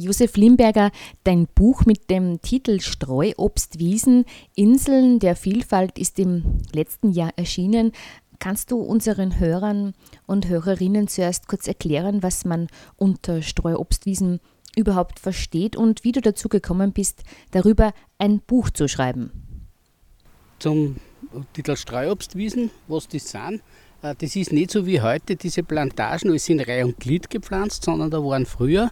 Josef Limberger, dein Buch mit dem Titel Streuobstwiesen, Inseln der Vielfalt ist im letzten Jahr erschienen. Kannst du unseren Hörern und Hörerinnen zuerst kurz erklären, was man unter Streuobstwiesen überhaupt versteht und wie du dazu gekommen bist, darüber ein Buch zu schreiben? Zum Titel Streuobstwiesen, was das sind, äh, das ist nicht so wie heute, diese Plantagen, alles in Reihe und Glied gepflanzt, sondern da waren früher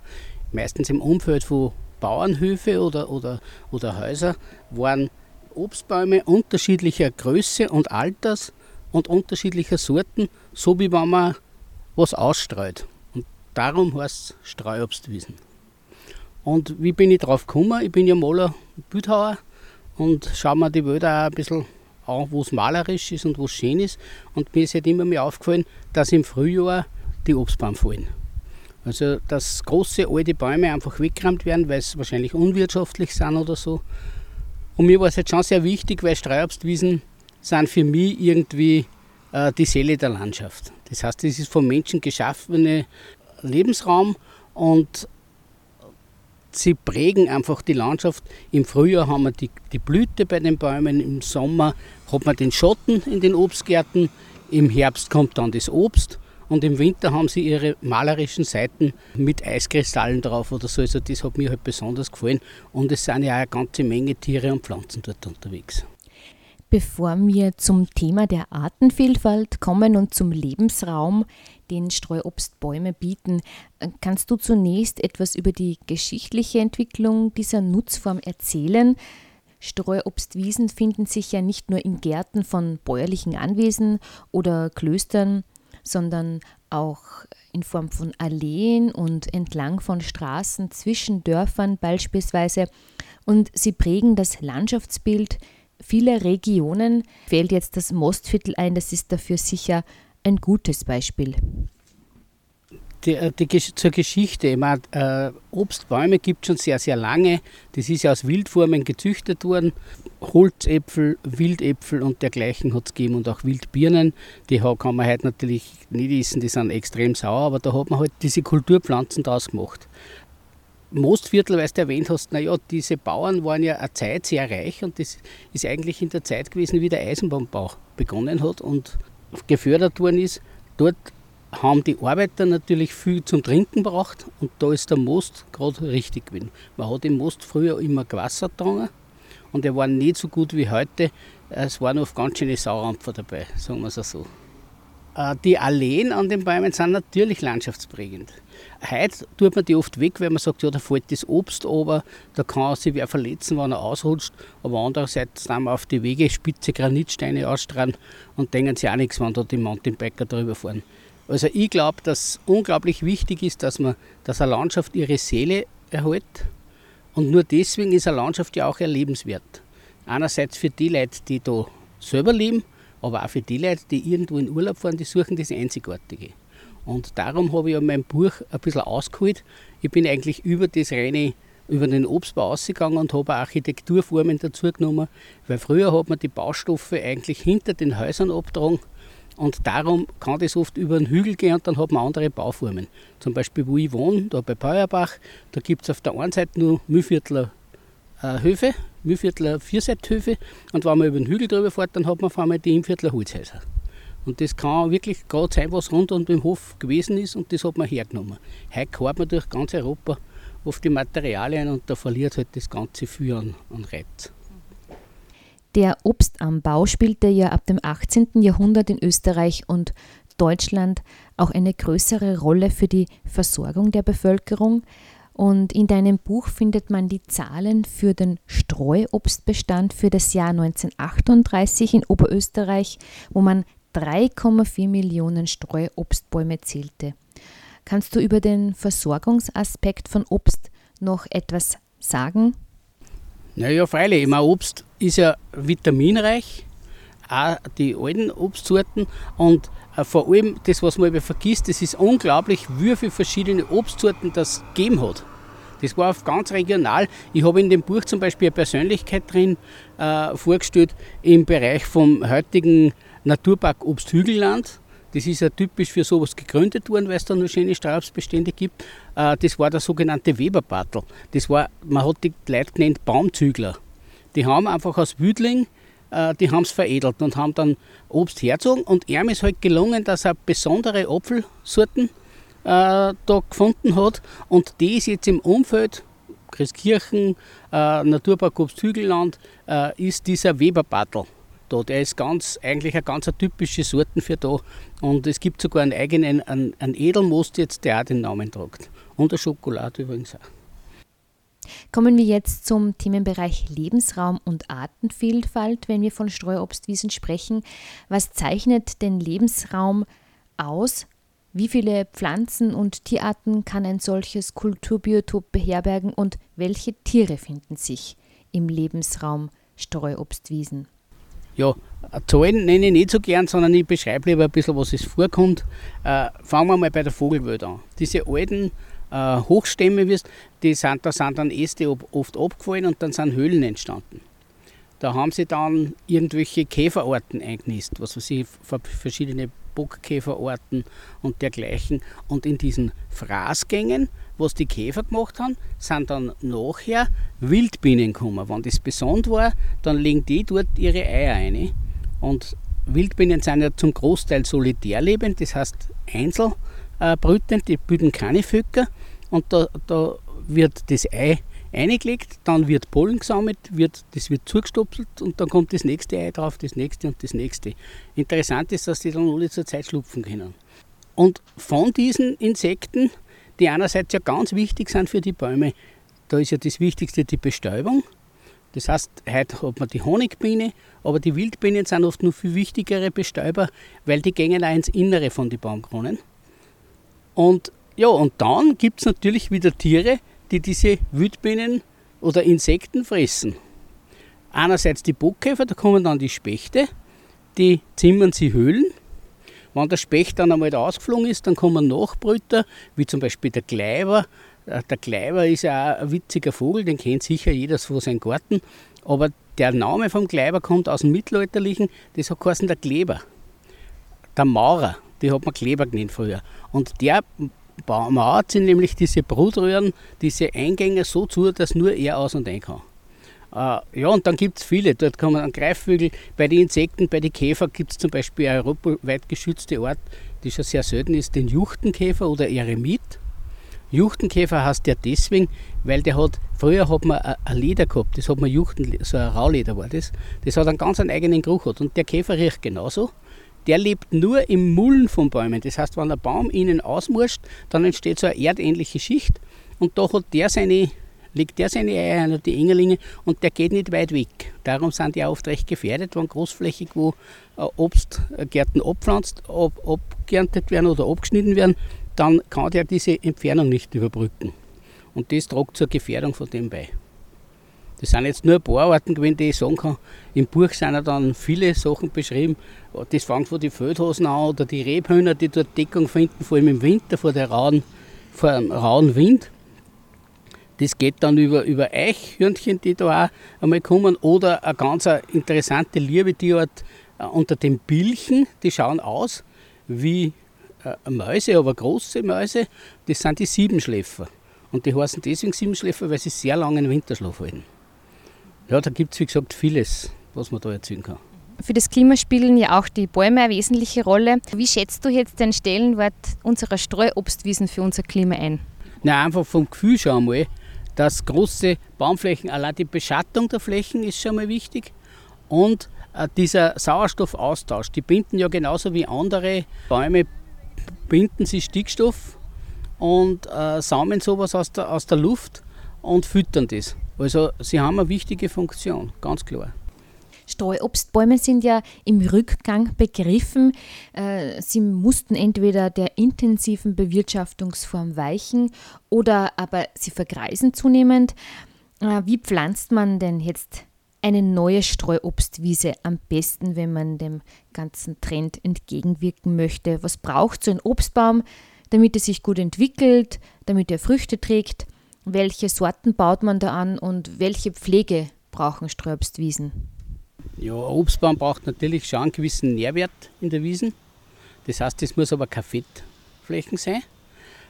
meistens im Umfeld von Bauernhöfe oder, oder, oder Häuser, waren Obstbäume unterschiedlicher Größe und Alters und unterschiedlicher Sorten, so wie wenn man was ausstreut. Und darum heißt es Streuobstwiesen. Und wie bin ich drauf gekommen? Ich bin ja Maler, Bildhauer und schaue mir die Wälder auch ein bisschen an, wo es malerisch ist und wo es schön ist. Und mir ist halt immer mehr aufgefallen, dass im Frühjahr die Obstbäume fallen. Also, dass große alte Bäume einfach weggerammt werden, weil sie wahrscheinlich unwirtschaftlich sind oder so. Und mir war es jetzt schon sehr wichtig, weil Streuobstwiesen sind für mich irgendwie äh, die Seele der Landschaft. Das heißt, es ist vom Menschen geschaffene Lebensraum und sie prägen einfach die Landschaft. Im Frühjahr haben wir die, die Blüte bei den Bäumen, im Sommer hat man den Schotten in den Obstgärten, im Herbst kommt dann das Obst und im Winter haben sie ihre malerischen Seiten mit Eiskristallen drauf oder so. Also das hat mir halt besonders gefallen. Und es sind ja auch eine ganze Menge Tiere und Pflanzen dort unterwegs. Bevor wir zum Thema der Artenvielfalt kommen und zum Lebensraum, den Streuobstbäume bieten, kannst du zunächst etwas über die geschichtliche Entwicklung dieser Nutzform erzählen? Streuobstwiesen finden sich ja nicht nur in Gärten von bäuerlichen Anwesen oder Klöstern, sondern auch in Form von Alleen und entlang von Straßen zwischen Dörfern beispielsweise. Und sie prägen das Landschaftsbild vieler Regionen. Fällt jetzt das Mostviertel ein, das ist dafür sicher ein gutes Beispiel. Die, äh, die, zur Geschichte. Ich meine, äh, Obstbäume gibt es schon sehr, sehr lange. Das ist ja aus Wildformen gezüchtet worden. Holzäpfel, Wildäpfel und dergleichen hat es gegeben und auch Wildbirnen. Die kann man heute natürlich nicht essen, die sind extrem sauer, aber da hat man halt diese Kulturpflanzen draus gemacht. Mostviertel, weil du erwähnt hast, naja, diese Bauern waren ja eine Zeit sehr reich und das ist eigentlich in der Zeit gewesen, wie der Eisenbahnbau begonnen hat und gefördert worden ist. Dort haben die Arbeiter natürlich viel zum Trinken braucht und da ist der Most gerade richtig gewesen. Man hat im Most früher immer Gewasser getrunken und er war nicht so gut wie heute. Es waren oft ganz schöne Saurampfer dabei, sagen wir es so. Äh, die Alleen an den Bäumen sind natürlich landschaftsprägend. Heute tut man die oft weg, weil man sagt, ja, da fällt das Obst aber, da kann sich wer verletzen, wenn er ausrutscht. Aber andererseits sind wir auf die Wege spitze Granitsteine ausstrahlen und denken sich auch nichts, wenn da die Mountainbiker drüber fahren. Also ich glaube, dass unglaublich wichtig ist, dass man, dass eine Landschaft ihre Seele erhält und nur deswegen ist eine Landschaft ja auch erlebenswert. Einerseits für die Leute, die da selber leben, aber auch für die Leute, die irgendwo in Urlaub fahren, die suchen das Einzigartige. Und darum habe ich ja mein Buch ein bisschen ausgeholt. Ich bin eigentlich über das reine, über den Obstbau ausgegangen und habe Architekturformen dazu genommen, weil früher hat man die Baustoffe eigentlich hinter den Häusern abgetragen und darum kann das oft über einen Hügel gehen und dann hat man andere Bauformen. Zum Beispiel, wo ich wohne, da bei Peuerbach, da gibt es auf der einen Seite nur Mühlviertler äh, Höfe, Mühlviertler Vierseithöfe und wenn man über den Hügel drüber fährt, dann hat man auf einmal die Imviertler Holzhäuser. Und das kann wirklich gerade sein, was rund um den Hof gewesen ist und das hat man hergenommen. Heute kauft man durch ganz Europa oft die Materialien und da verliert halt das Ganze viel an, an Reiz. Der Obstanbau spielte ja ab dem 18. Jahrhundert in Österreich und Deutschland auch eine größere Rolle für die Versorgung der Bevölkerung. Und in deinem Buch findet man die Zahlen für den Streuobstbestand für das Jahr 1938 in Oberösterreich, wo man 3,4 Millionen Streuobstbäume zählte. Kannst du über den Versorgungsaspekt von Obst noch etwas sagen? Naja, freilich. Ich meine, Obst ist ja vitaminreich, auch die alten Obstsorten. Und äh, vor allem das, was man vergisst, es ist unglaublich, wie viele verschiedene Obstsorten das gegeben hat. Das war ganz regional. Ich habe in dem Buch zum Beispiel eine Persönlichkeit drin äh, vorgestellt im Bereich vom heutigen Naturpark Obsthügelland. Das ist ja typisch für sowas gegründet worden, weil es da nur schöne Strauchsbestände gibt. Äh, das war der sogenannte Weberbartel. Das war, man hat die Leute genannt Baumzügler. Die haben einfach aus Wüdling, äh, die haben es veredelt und haben dann Obst herzogen. Und ihm ist halt gelungen, dass er besondere Apfelsorten äh, da gefunden hat. Und die ist jetzt im Umfeld Christkirchen, äh, Naturpark Obsthügelland, äh, ist dieser Weberbartel da. Der ist ganz, eigentlich eine ganz typische Sorten für da. Und es gibt sogar einen eigenen, einen, einen Edelmost jetzt, der auch den Namen trägt. Und der Schokolade übrigens auch. Kommen wir jetzt zum Themenbereich Lebensraum und Artenvielfalt, wenn wir von Streuobstwiesen sprechen. Was zeichnet den Lebensraum aus? Wie viele Pflanzen- und Tierarten kann ein solches Kulturbiotop beherbergen und welche Tiere finden sich im Lebensraum Streuobstwiesen? Ja, Zahlen nenne ich nicht so gern, sondern ich beschreibe lieber ein bisschen, was es vorkommt. Äh, fangen wir mal bei der Vogelwelt an. Diese alten äh, Hochstämme, die sind, da sind dann Äste oft abgefallen und dann sind Höhlen entstanden. Da haben sie dann irgendwelche Käferarten eingenistet, was weiß ich, verschiedene Bockkäferarten und dergleichen. Und in diesen Fraßgängen, was die Käfer gemacht haben, sind dann nachher Wildbienen gekommen. Wenn das besonders war, dann legen die dort ihre Eier ein. Und Wildbienen sind ja zum Großteil solitär lebend, das heißt einzelbrütend, die bilden keine Völker. Und da, da wird das Ei eingelegt, dann wird Pollen gesammelt, wird, das wird zugestopselt und dann kommt das nächste Ei drauf, das nächste und das nächste. Interessant ist, dass die dann alle zur Zeit schlupfen können. Und von diesen Insekten, die einerseits ja ganz wichtig sind für die Bäume, da ist ja das Wichtigste die Bestäubung. Das heißt, heute hat man die Honigbiene, aber die Wildbienen sind oft noch viel wichtigere Bestäuber, weil die gehen auch ins Innere von den Baumkronen. Und ja, und dann gibt es natürlich wieder Tiere, die diese Wildbienen oder Insekten fressen. Einerseits die Bockkäfer, da kommen dann die Spechte, die zimmern sie Höhlen. Wenn der Specht dann einmal ausgeflogen ist, dann kommen Nachbrüter, wie zum Beispiel der Kleiber. Äh, der Kleiber ist ja auch ein witziger Vogel, den kennt sicher jeder von seinem Garten. Aber der Name vom Kleiber kommt aus dem Mittelalterlichen, das hat geheißen der Kleber. Der Maurer, die hat man Kleber genannt früher. Und der mauert sind nämlich diese Brutröhren, diese Eingänge so zu, dass nur er aus und ein kann. Äh, ja, und dann gibt es viele. Dort kann man an Greifvögel, bei den Insekten, bei den Käfern gibt es zum Beispiel eine europaweit geschützte Art, die schon sehr selten ist, den Juchtenkäfer oder Eremit. Juchtenkäfer heißt der deswegen, weil der hat, früher hat man ein Leder gehabt, das hat man Juchten, so ein Rauleder war das, das hat einen ganz eigenen Geruch hat und der Käfer riecht genauso der lebt nur im Mullen von Bäumen. Das heißt, wenn ein Baum innen ausmurscht, dann entsteht so eine erdähnliche Schicht und da hat der seine, legt der seine Eier an die Engerlinge und der geht nicht weit weg. Darum sind die auch oft recht gefährdet, wenn großflächig wo äh, Obstgärten abpflanzt, ab, abgeerntet werden oder abgeschnitten werden, dann kann der diese Entfernung nicht überbrücken. Und das trägt zur Gefährdung von dem bei. Das sind jetzt nur ein paar Arten gewesen, die ich sagen kann. Im Buch sind ja dann viele Sachen beschrieben. Das fängt von den Feldhasen an oder die Rebhühner, die dort Deckung finden, vor allem im Winter, vor, der rauen, vor dem rauen Wind. Das geht dann über, über Eichhörnchen, die da auch einmal kommen. Oder eine ganz interessante Liebetierart äh, unter den Bilchen. Die schauen aus wie äh, Mäuse, aber große Mäuse. Das sind die Siebenschläfer. Und die heißen deswegen Siebenschläfer, weil sie sehr langen Winterschlaf halten. Ja, da gibt es wie gesagt vieles, was man da erzählen kann. Für das Klima spielen ja auch die Bäume eine wesentliche Rolle. Wie schätzt du jetzt den Stellenwert unserer Streuobstwiesen für unser Klima ein? Na, einfach vom Gefühl schon einmal, dass große Baumflächen, allein die Beschattung der Flächen ist schon mal wichtig. Und äh, dieser Sauerstoffaustausch, die binden ja genauso wie andere Bäume, binden sie Stickstoff und äh, saumen sowas aus der, aus der Luft und füttern das. Also sie haben eine wichtige Funktion, ganz klar. Streuobstbäume sind ja im Rückgang begriffen. Äh, sie mussten entweder der intensiven Bewirtschaftungsform weichen oder aber sie vergreisen zunehmend. Äh, wie pflanzt man denn jetzt eine neue Streuobstwiese am besten, wenn man dem ganzen Trend entgegenwirken möchte? Was braucht so ein Obstbaum, damit er sich gut entwickelt, damit er Früchte trägt? Welche Sorten baut man da an und welche Pflege brauchen Streuobstwiesen? Ja, Obstbaum braucht natürlich schon einen gewissen Nährwert in der Wiesen. Das heißt, es muss aber keine Fettflächen sein.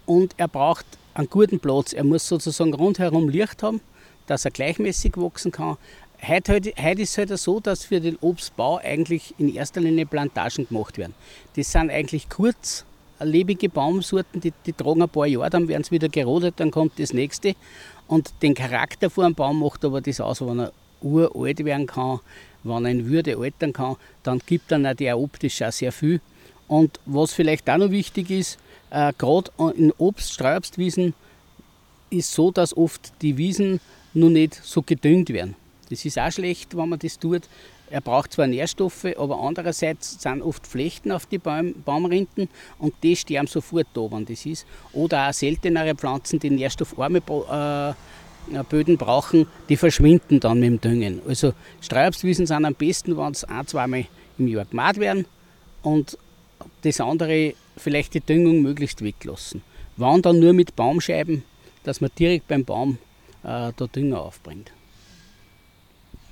Und er braucht einen guten Platz. Er muss sozusagen rundherum Licht haben, dass er gleichmäßig wachsen kann. Heute, heute, heute ist es halt so, dass für den Obstbau eigentlich in erster Linie Plantagen gemacht werden. Das sind eigentlich kurzlebige Baumsorten, die, die tragen ein paar Jahre, dann werden sie wieder gerodet, dann kommt das nächste. Und den Charakter von einem Baum macht aber das aus, wenn er uralt werden kann, wenn er in Würde altern kann, dann gibt dann auch der optisch auch sehr viel. Und was vielleicht auch noch wichtig ist, äh, gerade in Obst-, Streuobstwiesen ist so, dass oft die Wiesen noch nicht so gedüngt werden. Das ist auch schlecht, wenn man das tut. Er braucht zwar Nährstoffe, aber andererseits sind oft Flechten auf die Baum, Baumrinden und die sterben sofort da, wenn das ist. Oder auch seltenere Pflanzen, die nährstoffarme äh, Böden brauchen, die verschwinden dann mit dem Düngen. Also Streuobstwiesen sind am besten, wenn es ein, zweimal im Jahr gemacht werden und das andere vielleicht die Düngung möglichst weglassen. Wann dann nur mit Baumscheiben, dass man direkt beim Baum äh, da Dünger aufbringt.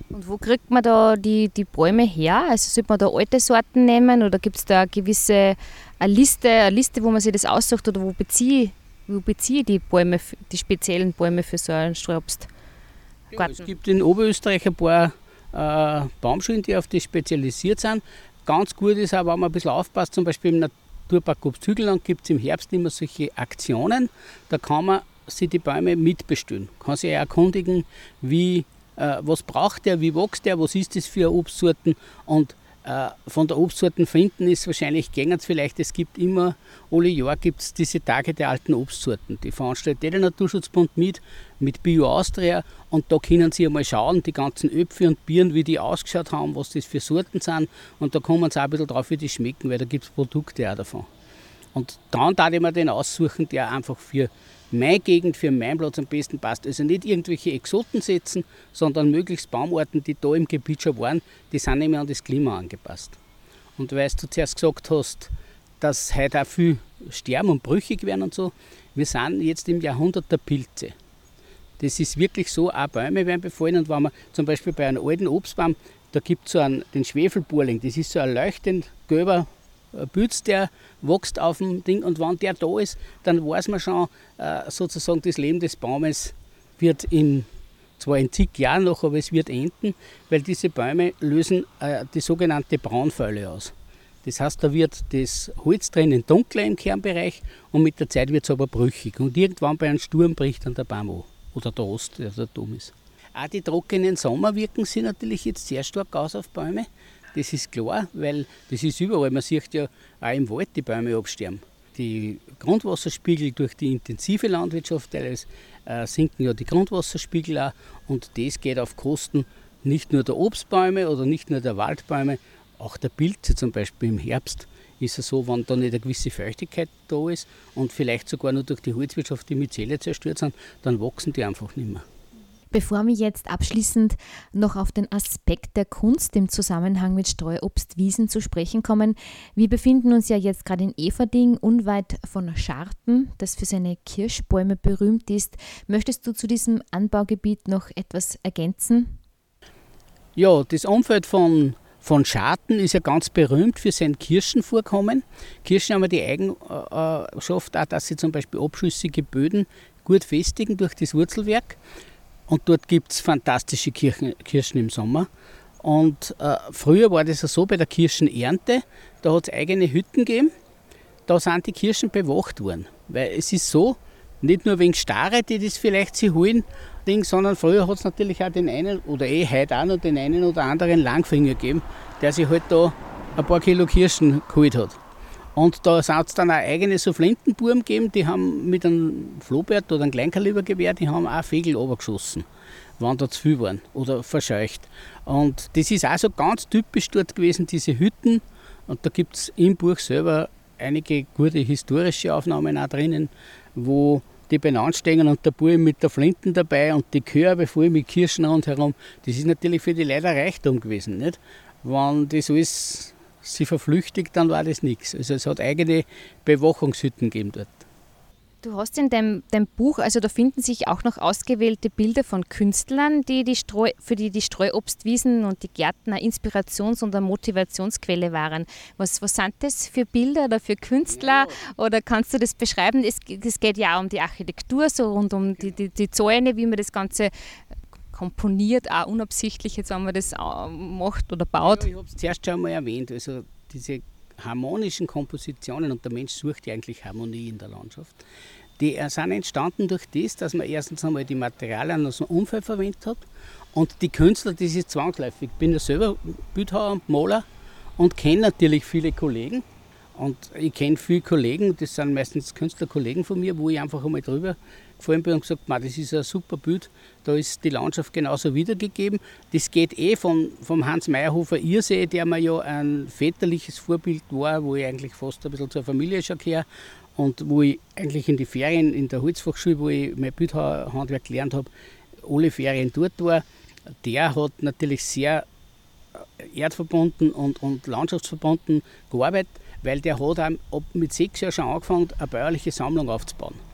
Und wo kriegt man da die, die Bäume her? Also sollte man da alte Sorten nehmen oder gibt es da eine gewisse eine Liste, eine Liste, wo man sich das aussucht oder wo beziehe, wo beziehe die Bäume, die speziellen Bäume für so einen Strobst? Ja, es gibt in Oberösterreich ein paar äh, Baumschulen, die auf das spezialisiert sind. Ganz gut ist auch, wenn man ein bisschen aufpasst, zum Beispiel im Naturpark Obsthügelland gibt es im Herbst immer solche Aktionen. Da kann man sich die Bäume mitbestellen. Kann sich erkundigen, wie äh, was braucht der, wie wächst der, was ist das für Obstsorten? Und äh, von der Obstsorten finden ist wahrscheinlich gängig vielleicht, es gibt immer, alle Jahr gibt es diese Tage der alten Obstsorten. Die veranstaltet der Naturschutzbund mit, mit Bio Austria. Und da können Sie einmal schauen, die ganzen Öpfe und Bieren, wie die ausgeschaut haben, was das für Sorten sind. Und da kommen Sie auch ein bisschen drauf, wie die schmecken, weil da gibt es Produkte auch davon. Und dann darf ich mir den aussuchen, der einfach für meine Gegend für meinen Platz am besten passt. Also nicht irgendwelche Exoten setzen, sondern möglichst Baumarten, die da im Gebiet schon waren, die sind nämlich an das Klima angepasst. Und weil du zuerst gesagt hast, dass heute auch viel sterben und brüchig werden und so, wir sind jetzt im Jahrhundert der Pilze. Das ist wirklich so, auch Bäume werden befallen und wenn man zum Beispiel bei einem alten Obstbaum, da gibt es so einen, den Schwefelburling, das ist so ein leuchtend gelber Pilz, der wächst auf dem Ding und wenn der da ist, dann weiß man schon, äh, sozusagen das Leben des Baumes wird in zwar in zig Jahren noch, aber es wird enden, weil diese Bäume lösen äh, die sogenannte Braunfäule aus. Das heißt, da wird das Holz drinnen dunkler im Kernbereich und mit der Zeit wird es aber brüchig. Und irgendwann bei einem Sturm bricht dann der Baum an. Oder der Ost, der da dumm ist. Auch die trockenen Sommer wirken sich natürlich jetzt sehr stark aus auf Bäume. Das ist klar, weil das ist überall. Man sieht ja auch im Wald die Bäume absterben. Die Grundwasserspiegel durch die intensive Landwirtschaft, teilweise äh, sinken ja die Grundwasserspiegel auch und das geht auf Kosten nicht nur der Obstbäume oder nicht nur der Waldbäume, auch der Pilze zum Beispiel im Herbst ist es so, wenn da nicht eine gewisse Feuchtigkeit da ist und vielleicht sogar nur durch die Holzwirtschaft die Myzelle zerstört sind, dann wachsen die einfach nicht mehr. Bevor wir jetzt abschließend noch auf den Aspekt der Kunst im Zusammenhang mit Streuobstwiesen zu sprechen kommen, wir befinden uns ja jetzt gerade in Everding, unweit von Scharten, das für seine Kirschbäume berühmt ist. Möchtest du zu diesem Anbaugebiet noch etwas ergänzen? Ja, das Umfeld von von Scharten ist ja ganz berühmt für sein Kirschenvorkommen. Kirschen haben die Eigenschaft auch, dass sie zum Beispiel abschüssige Böden gut festigen durch das Wurzelwerk. Und dort gibt es fantastische Kirchen, Kirschen im Sommer. Und äh, früher war das so bei der Kirschenernte, da hat es eigene Hütten gegeben, da sind die Kirschen bewacht worden. Weil es ist so, nicht nur wegen Starre, die das vielleicht sie holen, sondern früher hat es natürlich auch den einen, oder eh heute auch noch den einen oder anderen Langfinger gegeben, der sich halt da ein paar Kilo Kirschen geholt hat. Und da hat es dann auch eigene so Flintenbuben gegeben, die haben mit einem Flohbert oder einem Kleinkalibergewehr, die haben auch Vögel runtergeschossen, wenn da zu viel waren oder verscheucht. Und das ist auch so ganz typisch dort gewesen, diese Hütten. Und da gibt es im Buch selber einige gute historische Aufnahmen auch drinnen, wo die beieinander stehen und der Bub mit der Flinten dabei und die Körbe voll mit Kirschen rundherum. Das ist natürlich für die Leute Reichtum gewesen. Nicht? Wenn das alles sie verflüchtigt, dann war das nichts. Also es hat eigene Bewachungshütten gegeben dort. Du hast in deinem, deinem, Buch, also da finden sich auch noch ausgewählte Bilder von Künstlern, die die Streu, für die die Streuobstwiesen und die Gärten eine Inspirations- und eine Motivationsquelle waren. Was, was sind das für Bilder oder für Künstler? Ja. Oder kannst du das beschreiben? Es, es geht ja auch um die Architektur, so rund um die, die, die Zäune, wie man das Ganze komponiert, auch unabsichtlich, jetzt wenn man das macht oder baut. Ja, ich habe es zuerst schon mal erwähnt, also diese harmonischen Kompositionen und der Mensch sucht ja eigentlich Harmonie in der Landschaft. Die sind entstanden durch das, dass man erstens einmal die Materialien aus dem Umfeld verwendet hat und die Künstler, das ist zwangsläufig. Ich bin ja selber Bildhauer und Maler und kenne natürlich viele Kollegen. Und ich kenne viele Kollegen, das sind meistens Künstlerkollegen von mir, wo ich einfach einmal drüber gefallen bin und gesagt, das ist ein super Bild, da ist die Landschaft genauso wiedergegeben. Das geht eh von, vom Hans Meyerhofer Irsee, der mir ja ein väterliches Vorbild war, wo ich eigentlich fast ein bisschen zur Familie schon gehöre und wo ich eigentlich in die Ferien in der Holzfachschule, wo ich mein Bildhandwerk gelernt habe, alle Ferien dort war. Der hat natürlich sehr erdverbunden und, und landschaftsverbunden gearbeitet, weil der hat auch mit sechs Jahren schon angefangen, eine bäuerliche Sammlung aufzubauen.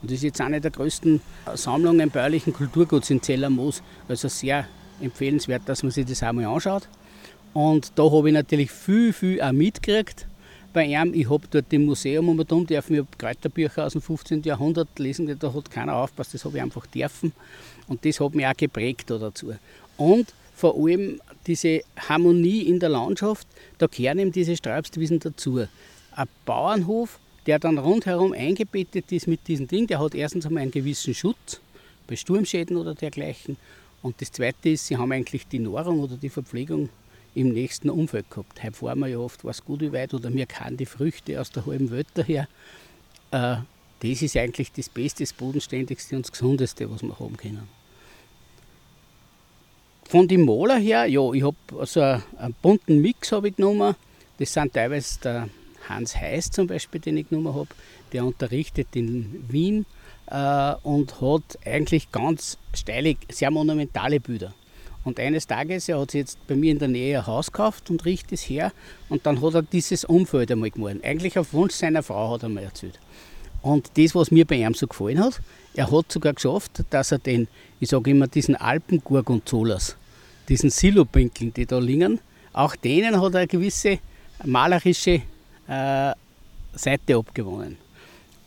Und das ist jetzt eine der größten Sammlungen bäuerlichen Kulturguts in Zellermoos. Also sehr empfehlenswert, dass man sich das einmal anschaut. Und da habe ich natürlich viel, viel auch mitgekriegt bei ihm. Ich habe dort im Museum um und um dürfen, ich habe Kräuterbücher aus dem 15. Jahrhundert lesen, da hat keiner aufpasst, das habe ich einfach dürfen. Und das hat mich auch geprägt da dazu. Und vor allem diese Harmonie in der Landschaft, da gehören eben diese Streibstwiesen dazu. Ein Bauernhof der dann rundherum eingebettet ist mit diesem Ding, der hat erstens einmal einen gewissen Schutz bei Sturmschäden oder dergleichen. Und das Zweite ist, sie haben eigentlich die Nahrung oder die Verpflegung im nächsten Umfeld gehabt. Heute fahren wir ja oft was gut wie weit oder wir kennen die Früchte aus der halben Welt daher. Äh, das ist eigentlich das Beste, das Bodenständigste und das Gesundeste, was wir haben können. Von den Maler her, ja, ich habe also einen bunten Mix ich genommen. Das sind teilweise der Hans Heiß zum Beispiel, den ich genommen habe, der unterrichtet in Wien äh, und hat eigentlich ganz steile, sehr monumentale Bilder. Und eines Tages, er hat sich jetzt bei mir in der Nähe ein Haus gekauft und richtet es her und dann hat er dieses Umfeld einmal gemalt. Eigentlich auf Wunsch seiner Frau hat er mir erzählt. Und das, was mir bei ihm so gefallen hat, er hat sogar geschafft, dass er den, ich sage immer, diesen Alpengurgonzolas, diesen Silopinkeln, die da liegen, auch denen hat er eine gewisse malerische äh, Seite abgewonnen.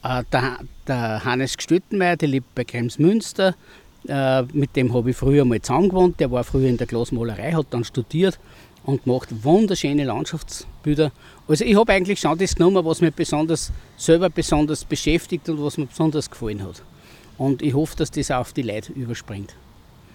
Äh, der, der, Hannes Gstüttenmeier, der lebt bei Kremsmünster, äh, mit dem habe ich früher mal zusammen gewohnt. Der war früher in der Glasmalerei, hat dann studiert und macht wunderschöne Landschaftsbilder. Also ich habe eigentlich schon das genommen, was mich besonders, selber besonders beschäftigt und was mir besonders gefallen hat. Und ich hoffe, dass das auch auf die Leute überspringt.